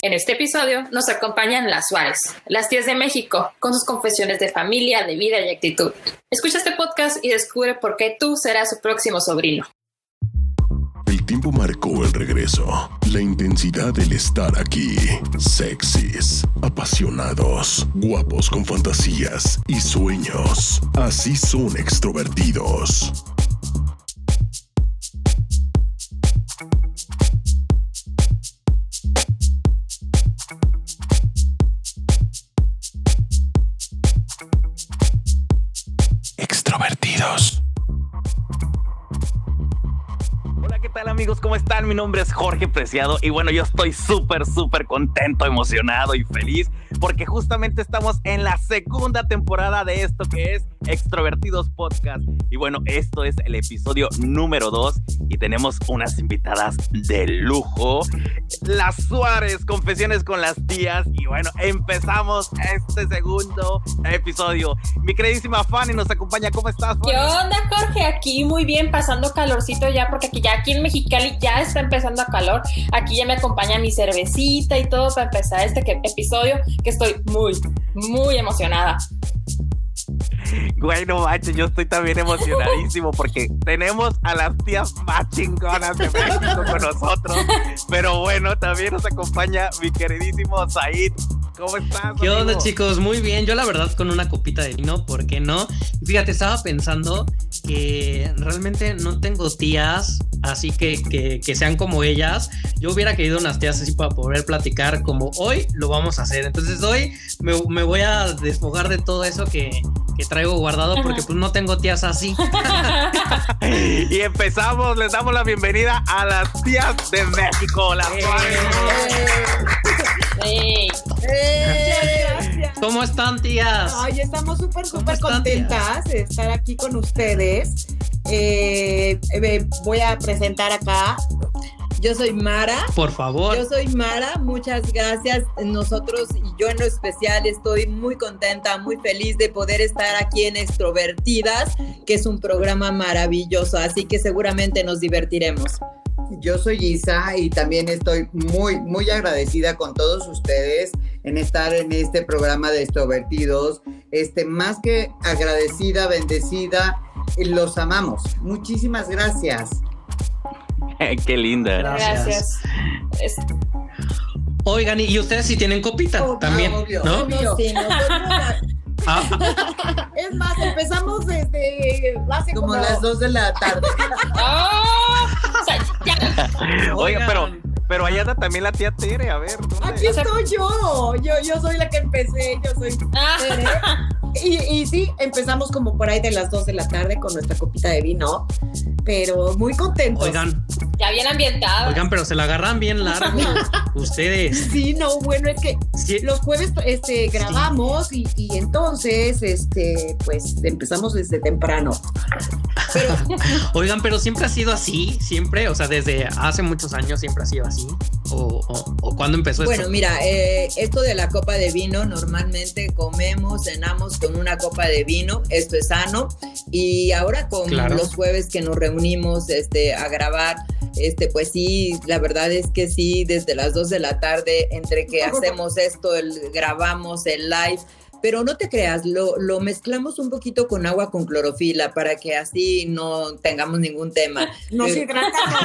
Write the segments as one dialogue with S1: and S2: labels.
S1: En este episodio nos acompañan las Suárez, las tías de México, con sus confesiones de familia, de vida y actitud. Escucha este podcast y descubre por qué tú serás su próximo sobrino.
S2: El tiempo marcó el regreso, la intensidad del estar aquí. Sexys, apasionados, guapos con fantasías y sueños. Así son extrovertidos.
S3: Amigos? ¿Cómo están? Mi nombre es Jorge Preciado y bueno, yo estoy súper, súper contento, emocionado y feliz porque justamente estamos en la segunda temporada de esto que es Extrovertidos Podcast. Y bueno, esto es el episodio número 2 y tenemos unas invitadas de lujo. Las Suárez, confesiones con las tías. Y bueno, empezamos este segundo episodio. Mi queridísima Fanny nos acompaña. ¿Cómo estás? Fanny?
S1: ¿Qué onda, Jorge? Aquí muy bien, pasando calorcito ya, porque aquí ya aquí en Mexicali ya está empezando a calor. Aquí ya me acompaña mi cervecita y todo para empezar este que- episodio, que estoy muy, muy emocionada.
S3: Güey, no manches, yo estoy también emocionadísimo porque tenemos a las tías más chingonas de México con nosotros. Pero bueno, también nos acompaña mi queridísimo Said. ¿Cómo estás?
S4: ¿Qué onda, chicos? Muy bien. Yo, la verdad, con una copita de vino, ¿por qué no? Fíjate, estaba pensando que realmente no tengo tías, así que, que, que sean como ellas. Yo hubiera querido unas tías así para poder platicar como hoy lo vamos a hacer. Entonces, hoy me, me voy a despojar de todo eso que, que traigo guardado porque, pues, no tengo tías así.
S3: Y empezamos, les damos la bienvenida a las tías de México, las Suárez.
S1: Ey,
S4: ¿Cómo están, tías?
S5: Ay, estamos súper,
S4: ¿Cómo
S5: súper contentas de estar aquí con ustedes. Eh, eh, voy a presentar acá. Yo soy Mara.
S4: Por favor.
S5: Yo soy Mara, muchas gracias. Nosotros y yo en lo especial estoy muy contenta, muy feliz de poder estar aquí en Extrovertidas, que es un programa maravilloso, así que seguramente nos divertiremos.
S6: Yo soy Isa y también estoy muy, muy agradecida con todos ustedes en estar en este programa de extrovertidos. Este, más que agradecida, bendecida, eh, los amamos. Muchísimas gracias.
S3: Qué linda.
S4: Gracias.
S1: gracias. Es-
S4: Oigan, y ustedes si tienen copita
S6: Obvio,
S4: también,
S6: obvio.
S4: ¿no?
S5: Obvio, sí, nosotros-
S4: Ah,
S5: es más, empezamos desde hace
S6: Como
S5: como,
S6: las dos de la tarde.
S1: ¡Oh! O sea, ya.
S3: Oiga, pero. Pero allá anda también la tía Tere, a ver. ¿dónde?
S5: Aquí estoy yo. yo, yo soy la que empecé, yo soy
S1: Ah,
S5: Tere. Y, y sí, empezamos como por ahí de las 2 de la tarde con nuestra copita de vino, pero muy contentos.
S4: oigan,
S1: ya bien ambientado.
S4: Oigan, pero se la agarran bien largo. Ustedes.
S5: Sí, no, bueno, es que
S4: Sí,
S5: los jueves este, grabamos y, y entonces, este, pues empezamos desde temprano. Pero
S4: Oigan, pero siempre ha sido así, siempre, o sea, desde hace muchos años siempre ha sido así. ¿O, o, o cuándo empezó
S5: bueno,
S4: esto?
S5: mira, eh, esto de la copa de vino, normalmente comemos, cenamos con una copa de vino, esto es sano. Y ahora con
S4: Claro.
S5: los jueves que nos reunimos este, a grabar, este, pues sí, la verdad es que sí, desde las 2 de la tarde, entre que hacemos esto, el, grabamos el live. Pero no te creas, lo, lo mezclamos un poquito con agua con clorofila para que así no tengamos ningún tema.
S7: Nos
S5: Eh,
S7: hidratamos.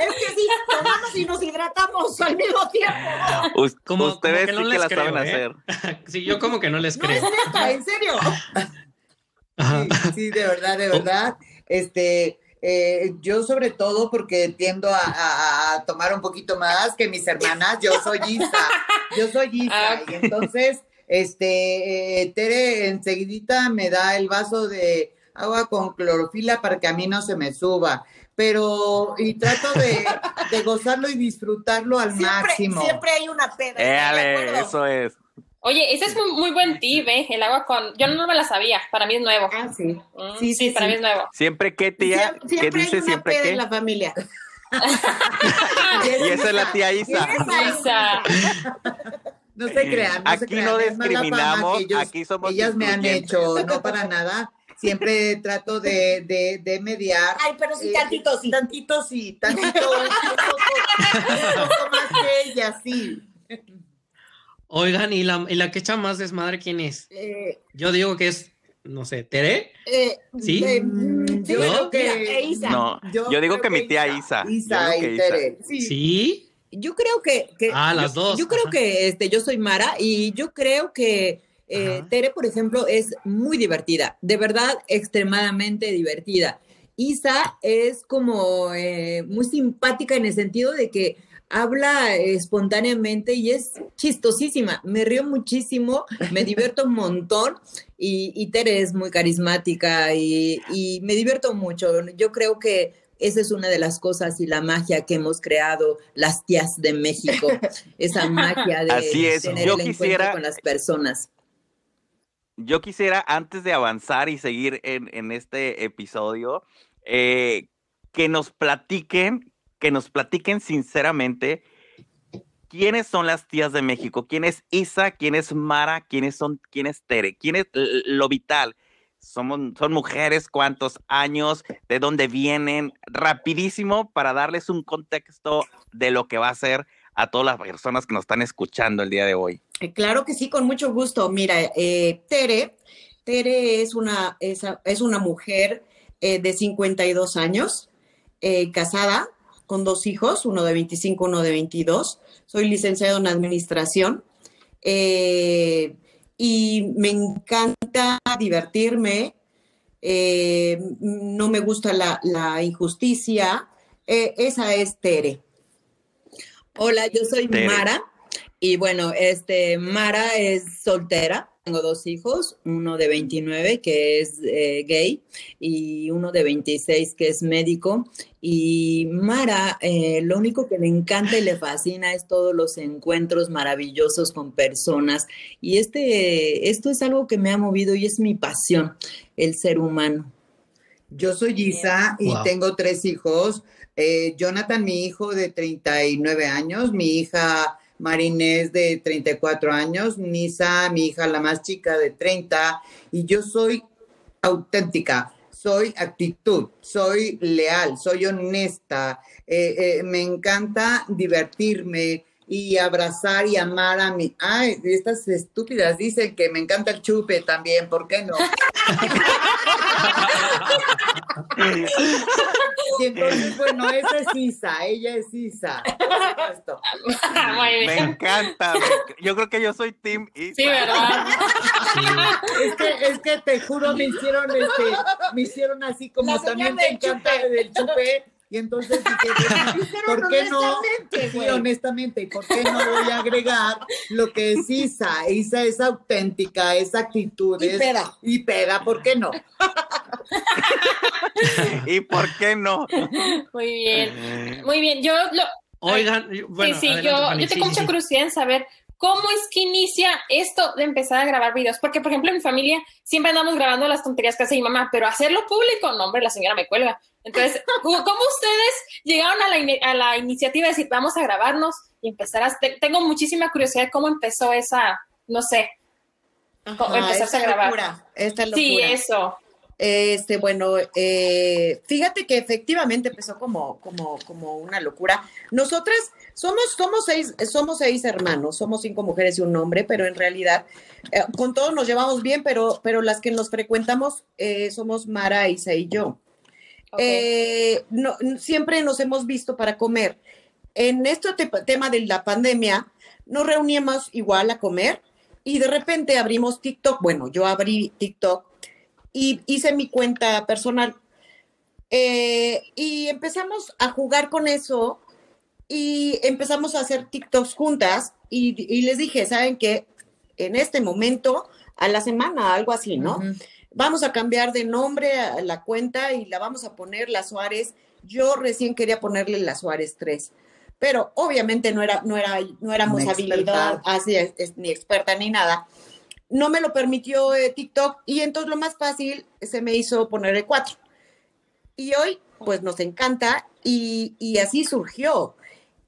S7: es que sí, tomamos y nos hidratamos al mismo tiempo.
S4: Como-
S3: ustedes
S4: como que no
S3: sí que
S4: les
S3: la
S4: creo,
S3: saben
S4: ¿eh?
S3: hacer.
S4: Sí, yo como que no les
S7: No, es
S4: creo.
S7: neta, en serio.
S6: Sí, de verdad, de verdad. Este, eh, yo sobre todo porque tiendo a, a- a tomar un poquito más que mis hermanas, yo soy Isa, yo soy Isa,
S1: Ah.
S6: y entonces, este, eh, Tere enseguidita me da el vaso de agua con clorofila para que a mí no se me suba, pero, y trato de, de gozarlo y disfrutarlo al
S7: Siempre,
S6: máximo.
S7: siempre hay una peda.
S3: eso es.
S1: Oye, ese es muy, muy buen tip, ¿eh? El agua con... Yo no me la sabía, para mí es nuevo.
S7: Ah, sí.
S1: Mm,
S7: sí, sí,
S1: para
S7: sí.
S1: mí es nuevo.
S3: Siempre que tía,
S7: Siem-
S3: ¿qué
S7: siempre hay
S3: dice
S7: una
S3: siempre
S7: peda
S3: que?
S7: en la familia.
S3: Y esa es la tía Isa.
S1: Isa.
S6: No se crean, no se
S3: Aquí
S6: crean,
S3: no discriminamos,
S6: ellos-
S3: aquí somos
S6: ellas me han hecho, no para nada, siempre trato de, de, de mediar.
S7: Ay, pero sí,
S6: Eh,
S7: tantito sí.
S6: Tantito sí, tantito, un poco, un poco más que ella, sí.
S4: Oigan, ¿y la, y la que echa más desmadre quién es?
S7: Eh,
S4: Yo digo que es, no sé, ¿Tere?
S7: eh,
S4: ¿Sí?
S7: eh,
S6: Mm,
S7: sí,
S6: yo creo que-
S7: mira, e Isa.
S3: No, yo, digo que mi tía Isa.
S6: Isa
S3: que
S6: y
S3: Isa.
S6: Tere. Sí.
S4: ¿Sí?
S5: Yo creo que, que-
S4: Ah, las dos,
S5: Yo creo
S4: ajá.
S5: que este, yo soy Mara y yo creo que eh. Tere, por ejemplo, es muy divertida, de verdad extremadamente divertida. Isa es como eh, muy simpática en el sentido de que habla espontáneamente y es chistosísima. Me río muchísimo, me divierto un montón y, y Tere es muy carismática y, y me divierto mucho. Yo creo que esa es una de las cosas y la magia que hemos creado las tías de México, esa magia de
S3: Así es,
S5: tener
S3: yo
S5: el encuentro con las personas.
S3: Yo quisiera, antes de avanzar y seguir en, en este episodio, eh, que nos platiquen, que nos platiquen sinceramente quiénes son las tías de México, quién es Isa, quién es Mara, quiénes son, quién es Tere, quién es lo vital. Somos, son mujeres, cuántos años, de dónde vienen, rapidísimo para darles un contexto de lo que va a ser a todas las personas que nos están escuchando el día de hoy.
S7: Eh, Claro que sí, con mucho gusto. Mira, eh, Tere, Tere es una, es, es una mujer eh, de 52 años, eh, casada, con dos hijos, uno de 25, uno de 22. Soy licenciado en administración eh, y me encanta divertirme. eh, no me gusta la, la injusticia. eh, esa es Tere.
S5: Hola, yo soy
S3: Tere.
S5: Mara y bueno, este Mara es soltera. Tengo dos hijos, uno de 29 que es eh, gay y uno de 26 que es médico. Y Mara, eh, lo único que le encanta y le fascina es todos los encuentros maravillosos con personas. Y este, esto es algo que me ha movido y es mi pasión, el ser humano.
S6: Yo soy Isa y
S4: Wow.
S6: tengo tres hijos. Eh, Jonathan, mi hijo de 39 años, mi hija Marinés de 34 años, Nisa, mi hija la más chica de 30, y yo soy auténtica, soy actitud, soy leal, soy honesta, eh, eh, me encanta divertirme y abrazar y amar a mi... Ay, estas estúpidas dicen que me encanta el chupe también, ¿por qué no? Y entonces, bueno, esa es Isa, ella es Isa. por
S3: Me encanta. yo creo que yo soy Team Isa.
S1: Sí, ¿verdad?
S6: Es que, es que te juro, me hicieron, este, me hicieron así como también te encanta
S7: chupe.
S6: del chupe. Y entonces dije,
S7: Dijeron
S6: ¿por qué no?
S7: honestamente,
S6: Sí, honestamente, ¿y por qué no voy a agregar lo que es Isa? Isa es auténtica, es actitud,
S7: Y
S6: es-
S7: peda.
S6: Y peda, ¿por qué no?
S3: ¿Y por qué no?
S1: Muy bien. Muy bien. Yo lo,
S4: Oigan, yo- bueno,
S1: sí, sí,
S4: adelante,
S1: yo, yo tengo
S4: sí,
S1: mucha
S4: sí.
S1: curiosidad en saber cómo es que inicia esto de empezar a grabar videos. Porque, por ejemplo, en mi familia siempre andamos grabando las tonterías que hace mi mamá, pero hacerlo público, no, hombre, la señora me cuelga. Entonces, ¿cómo ustedes llegaron a la, ini- a la iniciativa de decir, vamos a grabarnos y empezar a... te- Tengo muchísima curiosidad de cómo empezó esa, no sé.
S7: Ajá,
S1: empezaste
S7: esta
S1: a grabar.
S7: locura, esta locura.
S1: Sí, eso.
S7: Este, bueno, eh, fíjate que efectivamente empezó como, como, como una locura. Nosotras somos, somos seis, somos seis hermanos, somos cinco mujeres y un hombre, pero en realidad eh, con todos nos llevamos bien, pero, pero las que nos frecuentamos eh, somos Mara, Isa y yo. No, siempre nos hemos visto para comer. En este te- tema de la pandemia, nos reuníamos igual a comer y de repente abrimos TikTok. Bueno, yo abrí TikTok y hice mi cuenta personal. Eh, y empezamos a jugar con eso y empezamos a hacer TikToks juntas y, y les dije, ¿saben qué? En este momento, a la semana, algo así, ¿no? Vamos a cambiar de nombre a la cuenta y la vamos a poner La Suárez. Yo recién quería ponerle La Suárez 3, pero obviamente no, era, no, era, no éramos habilidad, así es, es, ni experta ni nada. No me lo permitió eh, TikTok y entonces lo más fácil se me hizo poner el 4. Y hoy, pues nos encanta y, y así surgió.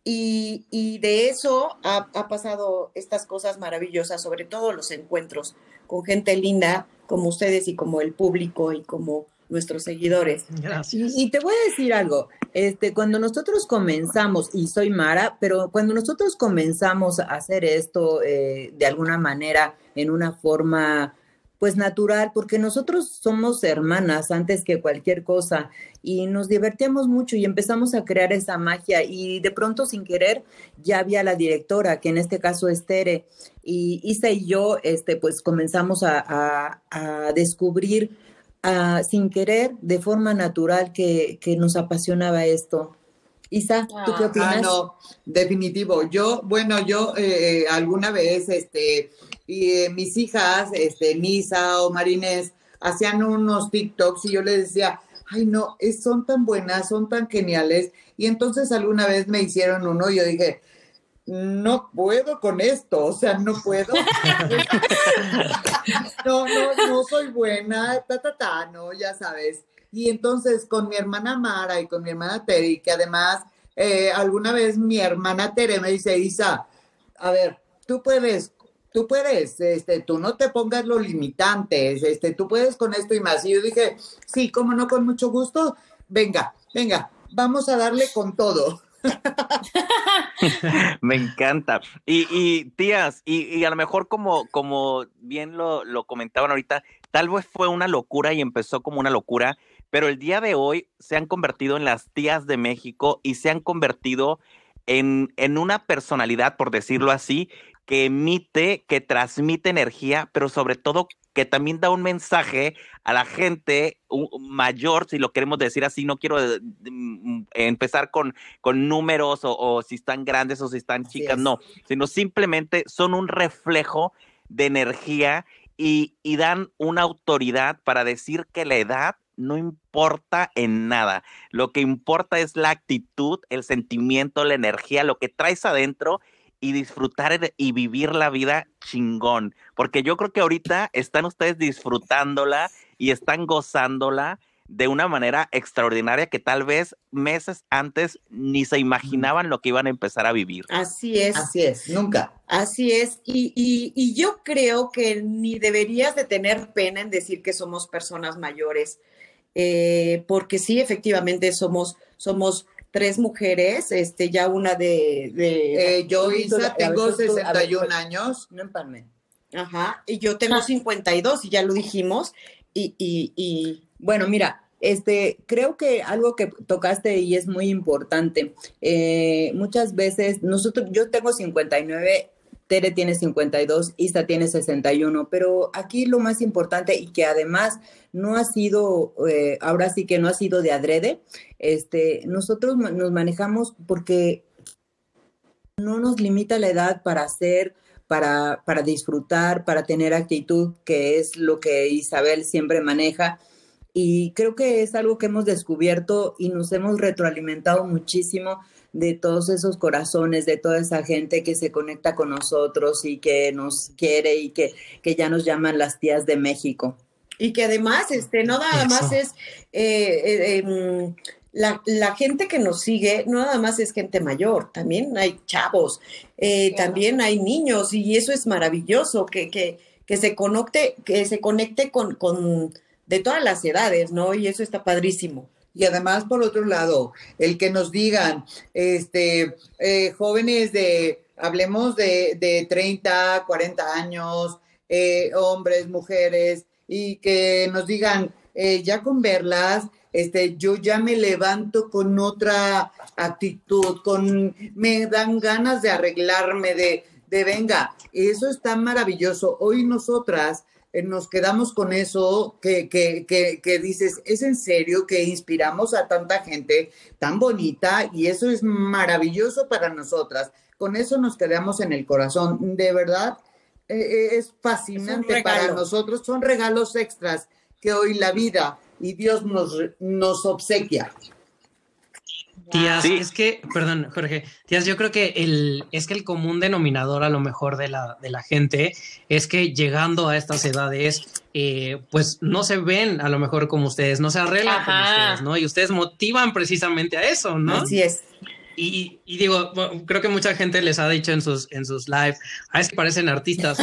S7: Y, y de eso ha, ha, pasado estas cosas maravillosas, sobre todo los encuentros con gente linda como ustedes y como el público y como nuestros seguidores.
S5: Gracias. Y, y, te voy a decir algo, este, cuando nosotros comenzamos, y soy Mara, pero cuando nosotros comenzamos a hacer esto eh, de alguna manera, en una forma pues natural, porque nosotros somos hermanas antes que cualquier cosa y nos divertíamos mucho y empezamos a crear esa magia y de pronto sin querer ya había la directora, que en este caso es Tere, y Isa y yo este, pues comenzamos a, a, a descubrir uh, sin querer, de forma natural, que, que nos apasionaba esto. Isa, ¿tú qué opinas?
S6: Ah, no, definitivo. Yo, bueno, yo eh, alguna vez, este, y eh, mis hijas, este, Nisa o Marines, hacían unos TikToks y yo les decía, ay no, es, son tan buenas, son tan geniales. Y entonces alguna vez me hicieron uno y yo dije, no puedo con esto, o sea, no puedo. no, no, no soy buena, ta, ta, ta, no, ya sabes. Y entonces con mi hermana Mara y con mi hermana Tere, que además eh, alguna vez mi hermana Tere me dice, Isa, a ver, tú puedes, tú puedes, este, tú no te pongas los limitantes, este, tú puedes con esto y más. Y yo dije, sí, como no, con mucho gusto, venga, venga, vamos a darle con todo.
S3: Me encanta. Y, tías, y, y, a lo mejor como, como bien lo, lo comentaban ahorita, tal vez fue una locura y empezó como una locura, pero el día de hoy se han convertido en las tías de México y se han convertido en, en una personalidad, por decirlo así, que emite, que transmite energía, pero sobre todo que también da un mensaje a la gente mayor, si lo queremos decir así, no quiero eh, mm, empezar con, con números o, o, si están grandes o si están chicas, no, sino simplemente son un reflejo de energía y, y dan una autoridad para decir que la edad no importa en nada. Lo que importa es la actitud, el sentimiento, la energía, lo que traes adentro y disfrutar y vivir la vida chingón. Porque yo creo que ahorita están ustedes disfrutándola y están gozándola de una manera extraordinaria que tal vez meses antes ni se imaginaban lo que iban a empezar a vivir.
S7: Así es.
S6: Así es, nunca.
S7: Así es. Y, y, y yo creo que ni deberías de tener pena en decir que somos personas mayores eh, porque sí, efectivamente somos, somos tres mujeres, este, ya una de... de
S6: eh, yo, Isa, tengo 61 años.
S5: No empalme.
S7: Ajá, y yo tengo 52 y ya lo dijimos. Y, y, y...
S5: Bueno, mira, este, creo que algo que tocaste y es muy importante. Eh, muchas veces, nosotros, yo tengo 59 Tere tiene 52, Isa tiene 61, pero aquí lo más importante y que además no ha sido, eh, ahora sí que no ha sido de adrede, este, nosotros nos manejamos porque no nos limita la edad para hacer, para, para disfrutar, para tener actitud, que es lo que Isabel siempre maneja. Y creo que es algo que hemos descubierto y nos hemos retroalimentado muchísimo de todos esos corazones, de toda esa gente que se conecta con nosotros y que nos quiere y que, que ya nos llaman las tías de México.
S7: Y que además, este, no nada Eso. más es eh, eh, eh, la, la, gente que nos sigue, no nada más es gente mayor, también hay chavos, eh, también hay niños, y eso es maravilloso, que, que, que se conecte, que se conecte con, con de todas las edades, ¿no? Y eso está padrísimo.
S6: Y además, por otro lado, el que nos digan, este, eh, jóvenes de, hablemos de, de 30, 40 años, eh, hombres, mujeres, y que nos digan, eh, ya con verlas, este, yo ya me levanto con otra actitud, con, me dan ganas de arreglarme, de, de venga, eso está maravilloso. Hoy nosotras nos quedamos con eso que, que, que, que, dices, es en serio que inspiramos a tanta gente tan bonita y eso es maravilloso para nosotras. Con eso nos quedamos en el corazón. De verdad, eh, es fascinante es para nosotros. Son regalos extras que hoy la vida y Dios nos, nos obsequia.
S4: Tías, sí. es que, perdón, Jorge, tías, yo creo que el, es que el común denominador a lo mejor de la, de la gente es que llegando a estas edades, eh, pues no se ven a lo mejor como ustedes, no se arreglan Ajá. como ustedes, ¿no? Y ustedes motivan precisamente a eso, ¿no?
S7: Así es.
S4: Y, digo, creo que mucha gente les ha dicho en sus, en sus live, ah, es que parecen artistas.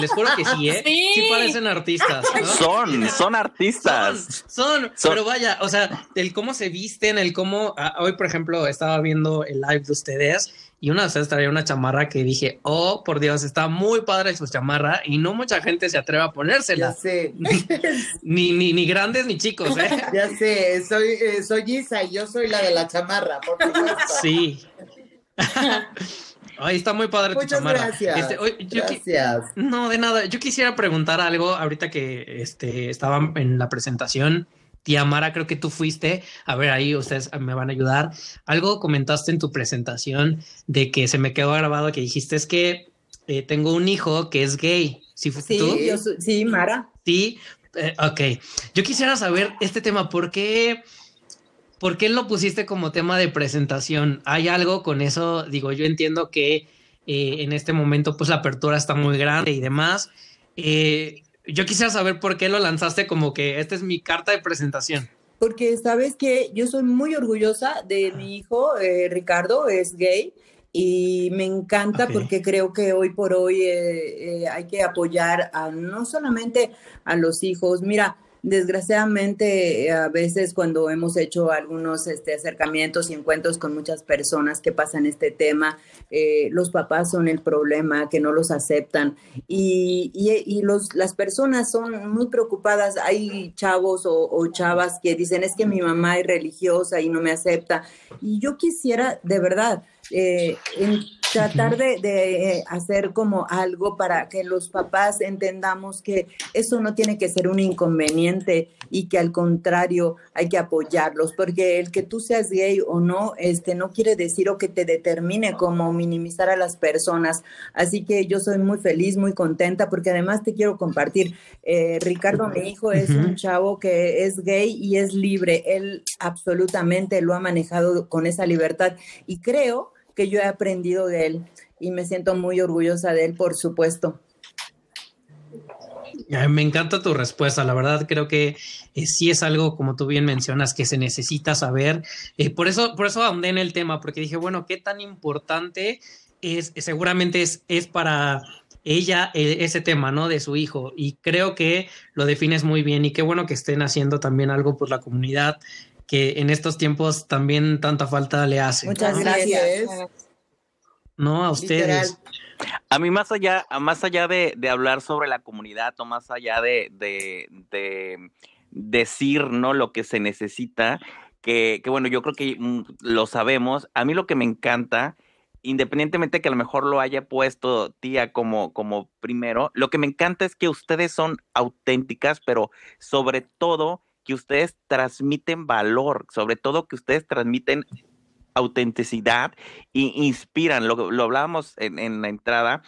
S4: les juro que sí, ¿eh? Sí, parecen artistas.
S3: Son, son artistas.
S4: Son, pero vaya, o sea, el cómo se visten, el cómo, ah, hoy por ejemplo estaba viendo el live de ustedes y una ustedes traía una chamarra que dije, oh, por Dios, está muy padre su chamarra y no mucha gente se atreve a ponérsela.
S6: Ya sé.
S4: ni, ni, ni grandes ni chicos, ¿eh?
S6: Ya sé, soy, eh, soy Isa y yo soy la de la chamarra, por supuesto.
S4: Sí. Ay, está muy padre
S6: tu chamarra. Gracias.
S4: Este,
S6: gracias.
S4: No, de nada. Yo quisiera preguntar algo ahorita que este, estaba en la presentación Tía Mara, creo que tú fuiste. A ver, ahí ustedes me van a ayudar. Algo comentaste en tu presentación de que se me quedó grabado que dijiste es que eh, tengo un hijo que es gay. ¿Sí,
S5: sí tú? sí, Mara.
S4: Sí, eh, ok. Yo quisiera saber este tema, ¿por qué, ¿por qué lo pusiste como tema de presentación? ¿Hay algo con eso? Digo, yo entiendo que eh, en este momento pues la apertura está muy grande y demás. Eh, yo quisiera saber por qué lo lanzaste como que esta es mi carta de presentación.
S5: Porque sabes que yo soy muy orgullosa de mi hijo, eh, Ricardo, es gay y me encanta porque creo que hoy por hoy eh, eh, hay que apoyar a no solamente a los hijos. Mira, Desgraciadamente, eh, a veces cuando hemos hecho algunos este, acercamientos y encuentros con muchas personas que pasan este tema, eh, los papás son el problema, que no los aceptan y, las personas son muy preocupadas. Hay chavos o, chavas que dicen, es que mi mamá es religiosa y no me acepta. Y yo quisiera, de verdad, eh, tratar de, de, hacer como algo para que los papás entendamos que eso no tiene que ser un inconveniente y que al contrario hay que apoyarlos, porque el que tú seas gay o no, este no quiere decir o que te determine como minimizar a las personas. Así que yo soy muy feliz, muy contenta, porque además te quiero compartir, eh, Ricardo, mi hijo, es un chavo que es gay y es libre. Él absolutamente lo ha manejado con esa libertad y creo que yo he aprendido de él y me siento muy orgullosa de él, por supuesto.
S4: Me encanta tu respuesta, la verdad creo que eh, sí es algo, como tú bien mencionas, que se necesita saber. Eh, por eso, por eso ahondé en el tema, porque dije, bueno, qué tan importante es, seguramente es, es para ella eh, ese tema, ¿no? De su hijo. Y creo que lo defines muy bien y qué bueno que estén haciendo también algo por la comunidad que en estos tiempos también tanta falta le hace.
S5: Muchas gracias.
S4: No, a ustedes.
S3: A mí más allá, más allá de, hablar sobre la comunidad o más allá de, de, decir no lo que se necesita, que, que, bueno, yo creo que mm, lo sabemos. A mí lo que me encanta, independientemente que a lo mejor lo haya puesto tía como, como primero, lo que me encanta es que ustedes son auténticas, pero sobre todo que ustedes transmiten valor, sobre todo que ustedes transmiten autenticidad e inspiran, lo, lo hablábamos en, la entrada.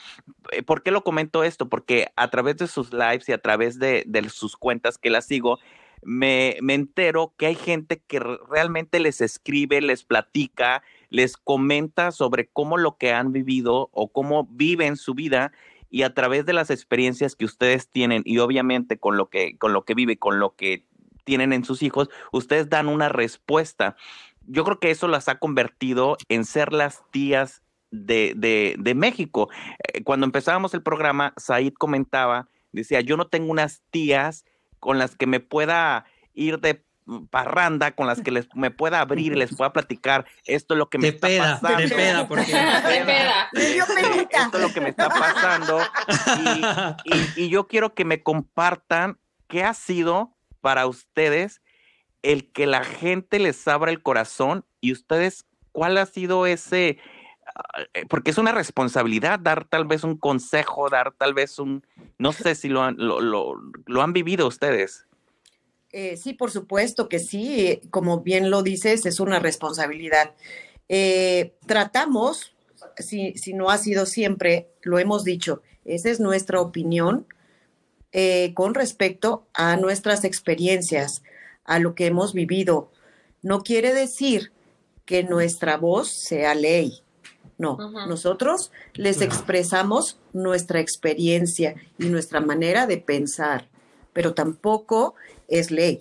S3: Eh, ¿Por qué lo comento esto? Porque a través de sus lives y a través de, sus cuentas que las sigo, me, me, entero que hay gente que realmente les escribe, les platica, les comenta sobre cómo lo que han vivido o cómo viven su vida y a través de las experiencias que ustedes tienen y obviamente con lo que, con lo que vive, con lo que tienen en sus hijos, ustedes dan una respuesta. Yo creo que eso las ha convertido en ser las tías de, de, México. Eh, cuando empezábamos el programa, Said comentaba, decía, yo no tengo unas tías con las que me pueda ir de parranda con las que les me pueda abrir y les pueda platicar esto es lo que me está pasando.
S4: De peda, porque
S3: esto es lo que me está pasando y, y, yo quiero que me compartan qué ha sido para ustedes el que la gente les abra el corazón y ustedes, ¿cuál ha sido ese? Ah, eh, porque es una responsabilidad dar tal vez un consejo, dar tal vez un, no sé si lo han, lo, han vivido ustedes.
S7: Eh, sí, por supuesto que sí, como bien lo dices, es una responsabilidad. Eh, tratamos, si, si no ha sido siempre, lo hemos dicho, esa es nuestra opinión, eh, con respecto a nuestras experiencias, a lo que hemos vivido. No quiere decir que nuestra voz sea ley. No, nosotros les expresamos nuestra experiencia y nuestra manera de pensar, pero tampoco es ley.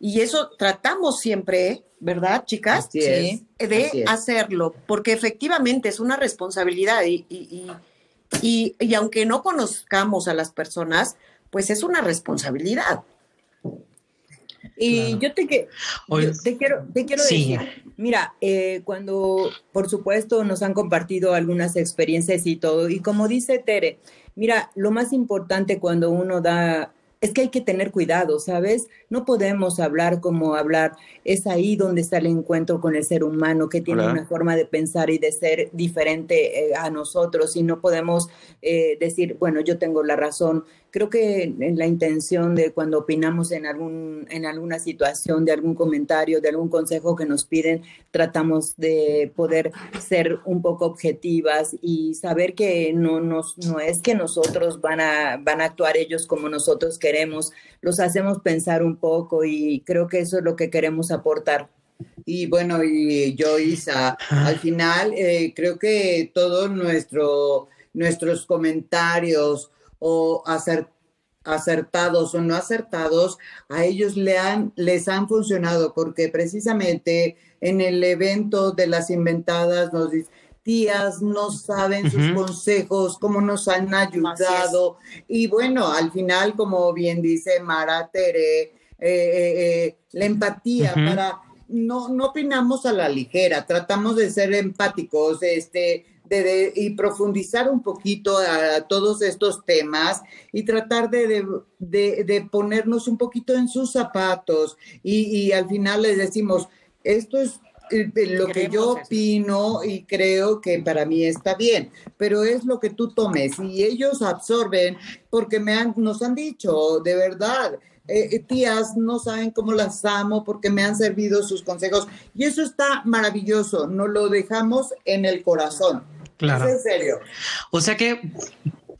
S7: Y eso tratamos siempre ¿verdad, chicas?
S6: Así es,
S7: De
S6: así es.
S7: hacerlo, porque efectivamente es una responsabilidad y, y, y, y- y aunque no conozcamos a las personas, pues es una responsabilidad.
S5: Y
S4: Claro.
S5: yo te, que,
S4: Oye,
S5: yo te quiero, te quiero
S4: sí.
S5: decir, mira, eh, cuando por supuesto nos han compartido algunas experiencias y todo, y como dice Tere, mira, lo más importante cuando uno da, es que hay que tener cuidado, ¿sabes? No podemos hablar como hablar, es ahí donde está el encuentro con el ser humano que tiene una forma de pensar y de ser diferente eh, a nosotros y no podemos eh, decir, bueno, yo tengo la razón. Creo que en la intención de cuando opinamos en, algún, en alguna situación, de algún comentario, de algún consejo que nos piden, tratamos de poder ser un poco objetivas y saber que no, nos, no es que nosotros van a, van a actuar ellos como nosotros queremos, los hacemos pensar un poco y creo que eso es lo que queremos aportar.
S6: Y bueno, y yo, Isa, al final eh, creo que todos nuestro, nuestros comentarios o acer- acertados o no acertados, a ellos le han, les han funcionado porque precisamente en el evento de las inventadas nos dicen, tías no saben sus consejos, cómo nos han ayudado. Y bueno, al final, como bien dice Mara Tere, eh, eh, eh, la empatía para no, no opinamos a la ligera, tratamos de ser empáticos, este, de, de- y profundizar un poquito a todos estos temas y tratar de, de, de- de ponernos un poquito en sus zapatos. Y, y al final les decimos, esto es lo que yo opino y creo que para mí está bien, pero es lo que tú tomes y ellos absorben porque me han, nos han dicho, de verdad, eh, eh, tías no saben cómo las amo porque me han servido sus consejos y eso está maravilloso, nos lo dejamos en el corazón.
S4: Claro.
S6: Es en serio.
S4: O sea que,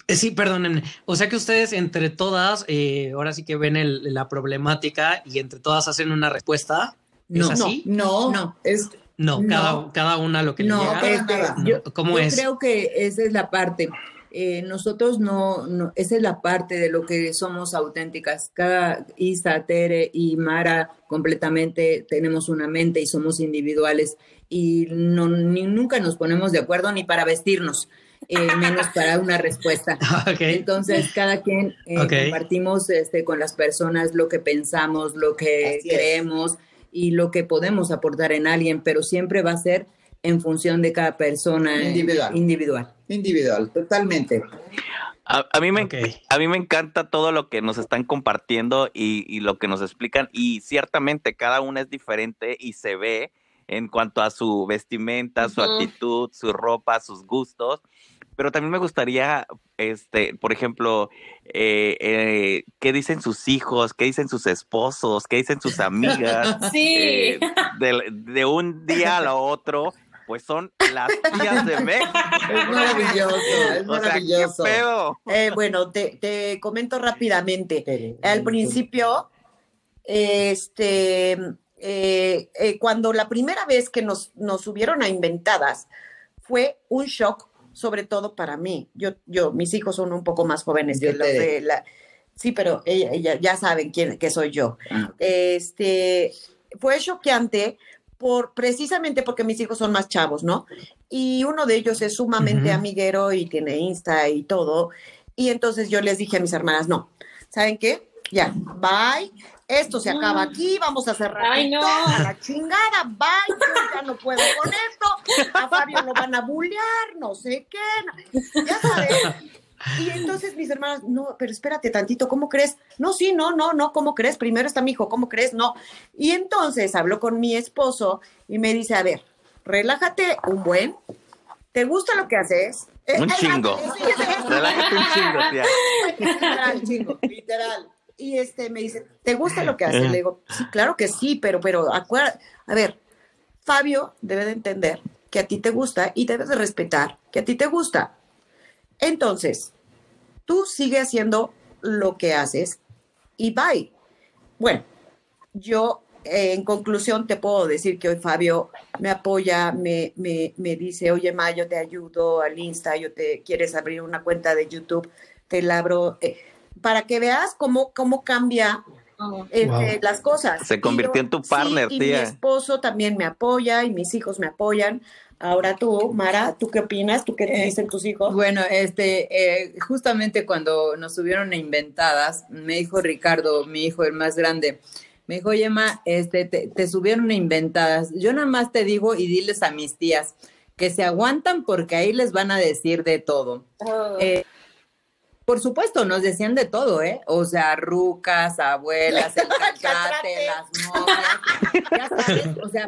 S4: eh, sí, perdonen. O sea que ustedes entre todas, eh, ahora sí que ven el- la problemática y entre todas hacen una respuesta. ¿Es
S5: No,
S4: así?
S6: No,
S5: No.
S6: es
S4: No,
S6: No.
S4: cada, cada una lo que
S5: No,
S4: le llega.
S6: para
S5: este,
S6: nada.
S4: No,
S5: yo,
S4: ¿Cómo
S5: yo
S4: es?
S5: creo que esa es la parte. Eh, nosotros no, no, esa es la parte de lo que somos auténticas. Cada Isa, Tere y Mara completamente tenemos una mente y somos individuales y no, ni, nunca nos ponemos de acuerdo ni para vestirnos, eh, menos para una respuesta. Entonces, cada quien eh, compartimos este, con las personas lo que pensamos, lo que
S6: Así es.
S5: Y lo que podemos aportar en alguien, pero siempre va a ser en función de cada persona
S6: Individual.
S5: individual.
S6: individual, totalmente.
S3: A, a mí me, a mí me encanta todo lo que nos están compartiendo y, y lo que nos explican y ciertamente cada una es diferente y se ve en cuanto a su vestimenta, su actitud, su ropa, sus gustos. Pero también me gustaría, este, por ejemplo, eh, eh, qué dicen sus hijos, qué dicen sus esposos, qué dicen sus amigas.
S1: Sí.
S3: Eh, de, de un día a lo otro, pues son las tías de México.
S6: Es maravilloso, es
S3: O sea,
S6: maravilloso.
S3: ¿qué pedo?
S7: Eh, bueno, te, te comento rápidamente. Al principio, este, eh, eh, cuando la primera vez que nos, nos subieron a inventadas, fue un shock, sobre todo para mí. Yo, yo, mis hijos son un poco más jóvenes
S6: Yo
S7: que los de la. Sí, pero ella, ella- ya saben quién que soy yo.
S6: Ah,
S7: Este, fue choqueante por precisamente porque mis hijos son más chavos, ¿no? Y uno de ellos es sumamente
S4: Ujú.
S7: amiguero y tiene Insta y todo. Y entonces yo les dije a mis hermanas, no, ¿saben qué? Ya, bye. Esto se acaba aquí, vamos a cerrar
S1: Ay, no.
S7: A la chingada, bye, yo ya no puedo con esto, a Fabio lo van a bullear, no sé qué, ya sabes. Y entonces mis hermanas, no, pero espérate tantito, ¿cómo crees? No, sí, no, no, no, ¿cómo crees? Primero está mi hijo, ¿cómo crees? No. Y entonces habló con mi esposo y me dice, a ver, relájate un buen, ¿te gusta lo que haces? Eh,
S3: Un
S7: eh,
S3: chingo. Relájate un chingo, tía.
S7: Literal, chingo, literal. Y este me dice, ¿te gusta lo que haces? Le digo, sí, claro que sí, pero, pero, acuérdate, a ver, Fabio debe de entender que a ti te gusta y debes de respetar que a ti te gusta. Entonces, tú sigue haciendo lo que haces y bye. Bueno, yo eh, en conclusión te puedo decir que hoy Fabio me apoya, me, me, me dice, oye, Ma, yo te ayudo al Insta, yo te quieres abrir una cuenta de YouTube, te la abro, eh, para que veas cómo, cómo cambia este,
S4: Wow.
S7: las cosas.
S3: Se convirtió en tu partner,
S7: sí, y
S3: tía.
S7: mi esposo también me apoya y mis hijos me apoyan. Ahora tú, Mara, ¿tú qué opinas? ¿Tú qué te
S5: Eh,
S7: dicen tus hijos?
S5: Bueno, este, eh, justamente cuando nos subieron a inventadas, me dijo Ricardo, mi hijo, el más grande, me dijo, oye, ma, este, te, te subieron a inventadas. Yo nada más te digo y diles a mis tías que se aguantan porque ahí les van a decir de todo.
S1: Oh.
S5: Eh, por supuesto, nos decían de todo, ¿eh? O sea, rucas, abuelas, el cachate, las novias, ya sabes, o sea,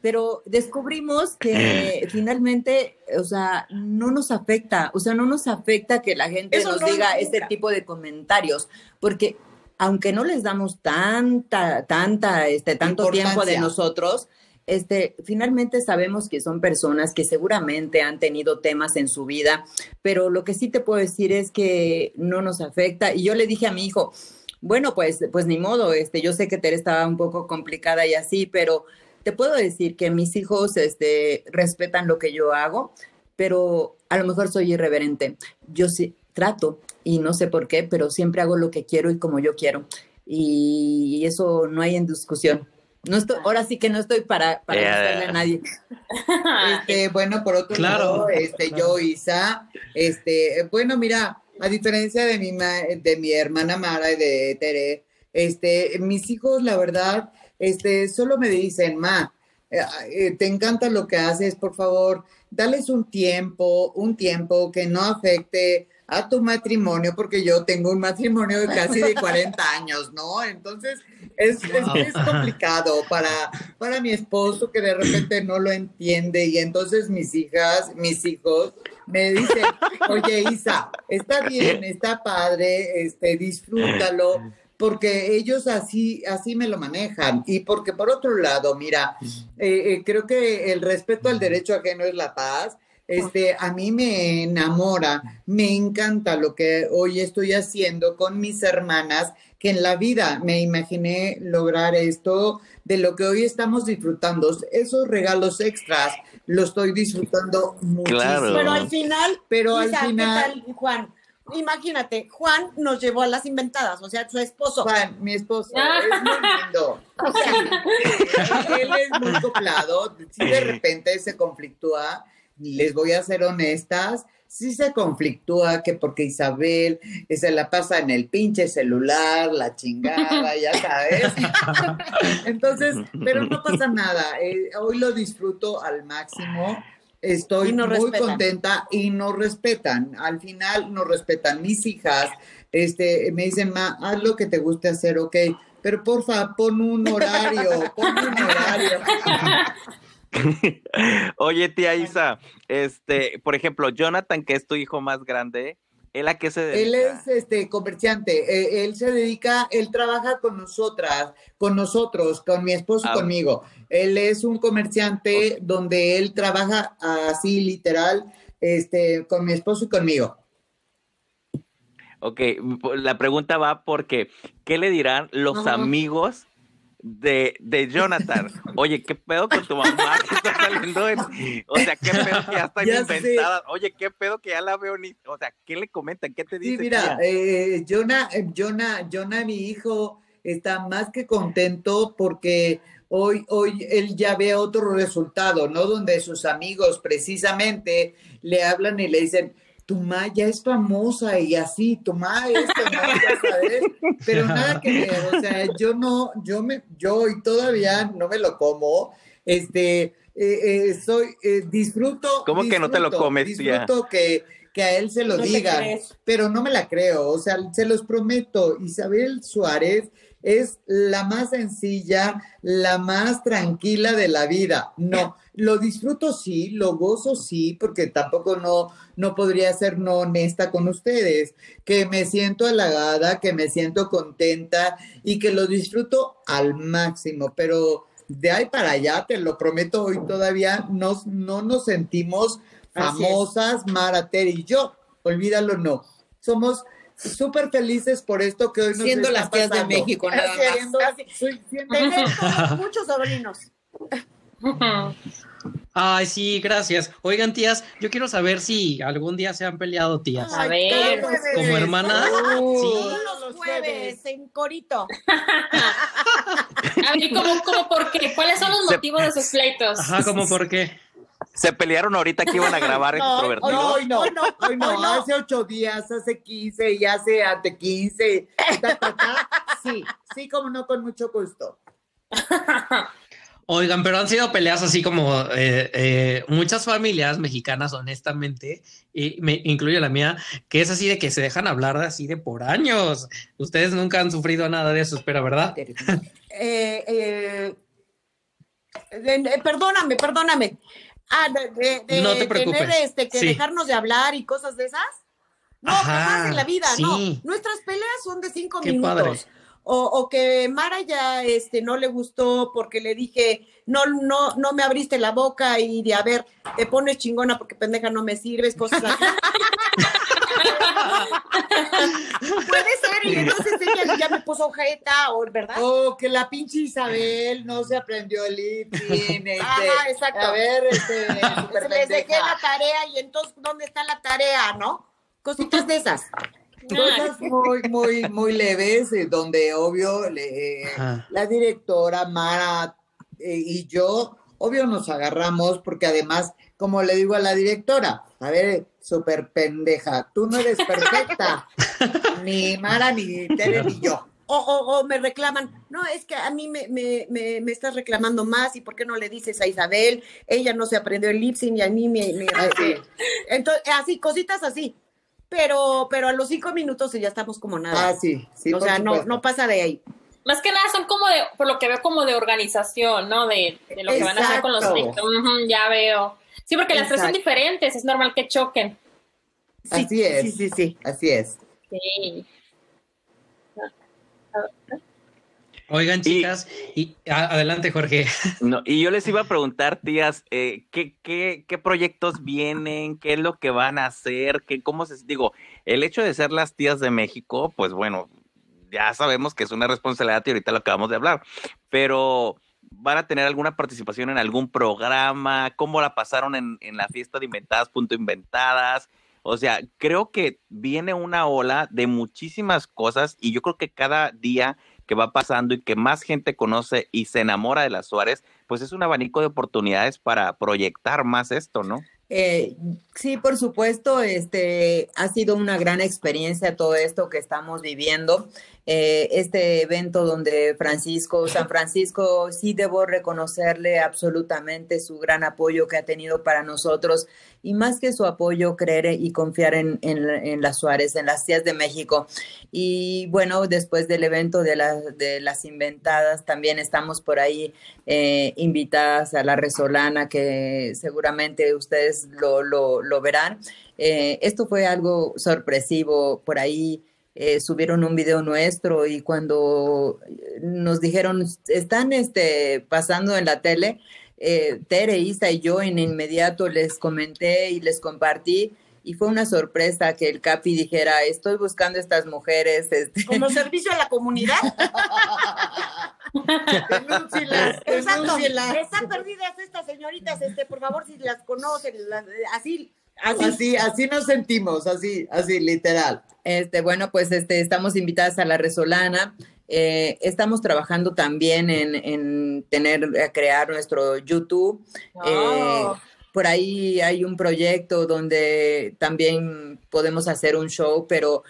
S5: pero descubrimos que finalmente, o sea, no nos afecta, o sea, no nos afecta que la gente
S7: Eso
S5: nos
S7: no
S5: diga este
S7: gusta.
S5: tipo de comentarios, porque aunque no les damos tanta, tanta, este, tanto tiempo de nosotros, este, finalmente sabemos que son personas que seguramente han tenido temas en su vida, pero lo que sí te puedo decir es que no nos afecta. Y yo le dije a mi hijo, bueno, pues, pues ni modo, este, yo sé que Tere estaba un poco complicada y así, pero te puedo decir que mis hijos, este, respetan lo que yo hago, pero a lo mejor soy irreverente. Yo sí trato y no sé por qué, pero siempre hago lo que quiero y como yo quiero. Y eso no hay en discusión. No estoy, ahora sí que no estoy para, para gustarle a nadie.
S6: Este, bueno, por otro
S4: Claro.
S6: lado, este, yo, Isa, este, bueno, mira, a diferencia de mi, ma- de mi hermana Mara y de Tere, este, mis hijos, la verdad, este, solo me dicen, ma, eh, eh, te encanta lo que haces, por favor, dales un tiempo, un tiempo que no afecte a tu matrimonio, porque yo tengo un matrimonio de casi de 40 años, ¿no? Entonces, es, es- complicado para, para mi esposo que de repente no lo entiende y entonces mis hijas, mis hijos me dicen, oye Isa, está bien, está padre, este, disfrútalo, porque ellos así, así me lo manejan y porque por otro lado, mira, eh, eh, creo que el respeto al derecho ajeno es la paz. Este, a mí me enamora, me encanta lo que hoy estoy haciendo con mis hermanas, que en la vida me imaginé lograr esto de lo que hoy estamos disfrutando. Esos regalos extras los estoy disfrutando muchísimo.
S3: Claro.
S7: Pero al final,
S6: Pero al
S7: Isa, ¿qué
S6: final-
S7: tal, Juan? Imagínate, Juan nos llevó a las inventadas, o sea, su esposo.
S6: Juan, mi esposo, es muy lindo.
S7: O sea,
S6: Él es muy acoplado. Si de repente se conflictúa, les voy a ser honestas, sí se conflictúa que porque Isabel eh, se la pasa en el pinche celular, la chingada, ya sabes. Entonces, pero no pasa nada. eh, hoy lo disfruto al máximo. Estoy muy
S7: respetan.
S6: contenta y nos respetan. Al final nos respetan mis hijas. Este, me dicen, ma, haz lo que te guste hacer, ok. Pero porfa, pon un horario, pon un horario.
S3: Oye, tía Isa, este, por ejemplo, Jonathan, que es tu hijo más grande, ¿él a qué se dedica?
S6: Él es este comerciante, eh, él se dedica, él trabaja con nosotras, con nosotros, con mi esposo y
S3: Ah.
S6: conmigo. Él es un comerciante donde él trabaja así literal, este, con mi esposo y conmigo.
S3: Ok, la pregunta va porque, ¿qué le dirán los
S7: Ajá.
S3: amigos de, de Jonathan? Oye, ¿qué pedo con tu mamá que está saliendo en- O sea, ¿qué pedo que ya está
S6: Ya sé.
S3: inventada? Oye, ¿qué pedo que ya la veo ni... O sea, ¿qué le comentan? ¿Qué te
S6: Sí,
S3: dice?
S6: mira,
S3: tía?
S6: eh, Jonah, eh, Jonah, Jonah, mi hijo, está más que contento porque hoy, hoy él ya ve otro resultado, ¿no? Donde sus amigos precisamente le hablan y le dicen, tu ma ya es famosa y así, tu ma esto, ¿no? Ya sabes, pero nada que ver, o sea, yo no, yo me, yo y todavía no me lo como, este, eh, eh, soy, eh, disfruto.
S3: ¿Cómo que no te lo
S6: disfruto,
S3: comes, tía?
S6: Disfruto que, que a él se lo
S7: No
S6: digan pero no me la creo, o sea, se los prometo, Isabel Suárez es la más sencilla, la más tranquila de la vida. No, lo disfruto sí, lo gozo sí, porque tampoco no, no podría ser no honesta con ustedes, que me siento halagada, que me siento contenta y que lo disfruto al máximo, pero de ahí para allá, te lo prometo, hoy todavía nos, no nos sentimos
S7: Así es.
S6: famosas, Marater y yo, olvídalo, no. Somos súper felices por esto que hoy nos
S5: Siendo
S6: está
S5: las tías de. México, nada más.
S6: Siendo-
S7: Así.
S6: soy- siendo-
S7: Tenemos muchos sobrinos.
S4: Ay, sí, gracias. Oigan, tías, yo quiero saber si algún día se han peleado, tías.
S1: A ver,
S7: ¿cómo
S4: ¿Como hermanas?
S6: Uh,
S4: Sí.
S7: Todos los los jueves en corito.
S1: A ver, ¿cómo, cómo por qué? ¿Cuáles son los motivos de sus pleitos?
S4: Ajá, ¿cómo por qué?
S3: Se pelearon ahorita que iban a grabar
S7: No,
S3: extrovertidos.
S6: No, hoy no,
S7: Hoy no,
S6: hoy no,
S7: hoy no.
S6: hace ocho días, hace 15 y hace ante 15. ta, ta, ta. Sí, sí, como no, con mucho gusto.
S4: Oigan, pero han sido peleas así como eh, eh, muchas familias mexicanas, honestamente, y me incluye la mía, que es así de que se dejan hablar así de por años. Ustedes nunca han sufrido nada de eso, espero, ¿verdad?
S7: Eh, eh, eh, perdóname, perdóname. Ah, de, de- de
S4: No te preocupes.
S7: tener este, que
S4: Sí.
S7: dejarnos de hablar y cosas de esas. No,
S4: Ajá,
S7: jamás en la vida, no. Nuestras peleas son de cinco
S4: Qué
S7: minutos.
S4: padre.
S7: O, o que Mara ya este, no le gustó porque le dije, no, no, no me abriste la boca y de a ver, te pones chingona porque pendeja no me sirves, cosas así. Puede ser, y entonces ella ya me puso ojeta, o ¿verdad?
S6: Oh, que la pinche Isabel no se aprendió el lipsing. Este,
S7: Ajá, exacto.
S6: A ver, este,
S7: Se les dejé la tarea y entonces, ¿dónde está la tarea, no? Cositas de esas.
S6: Cosas muy, muy, muy leves, eh, donde obvio le- eh, la directora Mara eh, y yo, obvio nos agarramos porque además, como le digo a la directora, a ver, súper pendeja, tú no eres perfecta, ni Mara, ni Tere, ni yo.
S7: O, o- o me reclaman, no, es que a mí me, me, me, me estás reclamando más y ¿por qué no le dices a Isabel? Ella no se aprendió el lip sync y a mí me... me-
S6: Así.
S7: Entonces, así, cositas así. Pero, pero a los cinco minutos ya estamos como nada.
S6: Ah, sí, sí.
S7: o sea, no, no pasa de ahí.
S1: Más que nada son como de, por lo que veo, como de organización, ¿no? De, de lo que van a hacer con los. Ujú, ya veo. Sí, porque las tres son diferentes, es normal que choquen.
S7: Sí,
S6: Así es.
S7: Sí, sí, sí.
S6: Así es.
S1: Sí.
S4: Oigan, chicas, y, a- adelante, Jorge.
S3: No, y yo les iba a preguntar, tías, eh, ¿qué, qué, qué proyectos vienen? ¿Qué es lo que van a hacer? ¿Qué, ¿Cómo se digo? El hecho de ser las tías de México, pues bueno, ya sabemos que es una responsabilidad y ahorita lo acabamos de hablar, pero ¿van a tener alguna participación en algún programa? ¿Cómo la pasaron en, en la fiesta de Inventadas, punto inventadas? O sea, creo que viene una ola de muchísimas cosas y yo creo que cada día que va pasando y que más gente conoce y se enamora de las Suárez, pues es un abanico de oportunidades para proyectar más esto, ¿no?
S5: Eh, sí, por supuesto, este ha sido una gran experiencia todo esto que estamos viviendo. Eh, este evento donde Francisco, San Francisco, sí debo reconocerle absolutamente su gran apoyo que ha tenido para nosotros y más que su apoyo, creer y confiar en, en, las Suárez, en las tías de México. Y bueno, después del evento de, la, de las inventadas, también estamos por ahí eh, invitadas a la Resolana, que seguramente ustedes lo, lo, lo verán. Eh, esto fue algo sorpresivo por ahí. Eh, subieron un video nuestro y cuando nos dijeron están este, pasando en la tele, eh, Tere, Isa y yo en inmediato les comenté y les compartí y fue una sorpresa que el Capi dijera, estoy buscando estas mujeres. Este.
S7: Como servicio a la comunidad.
S6: Denúncielas,
S7: Exacto.
S6: denúncielas.
S7: Están perdidas estas señoritas, este, por favor, si las conocen, las- así, así.
S6: Así, nos sentimos, así, así, literal.
S5: Este, bueno, pues este, estamos invitadas a la Resolana. Eh, estamos trabajando también en, en tener, a crear nuestro YouTube. Eh,
S1: Oh.
S5: por ahí hay un proyecto donde también podemos hacer un show, pero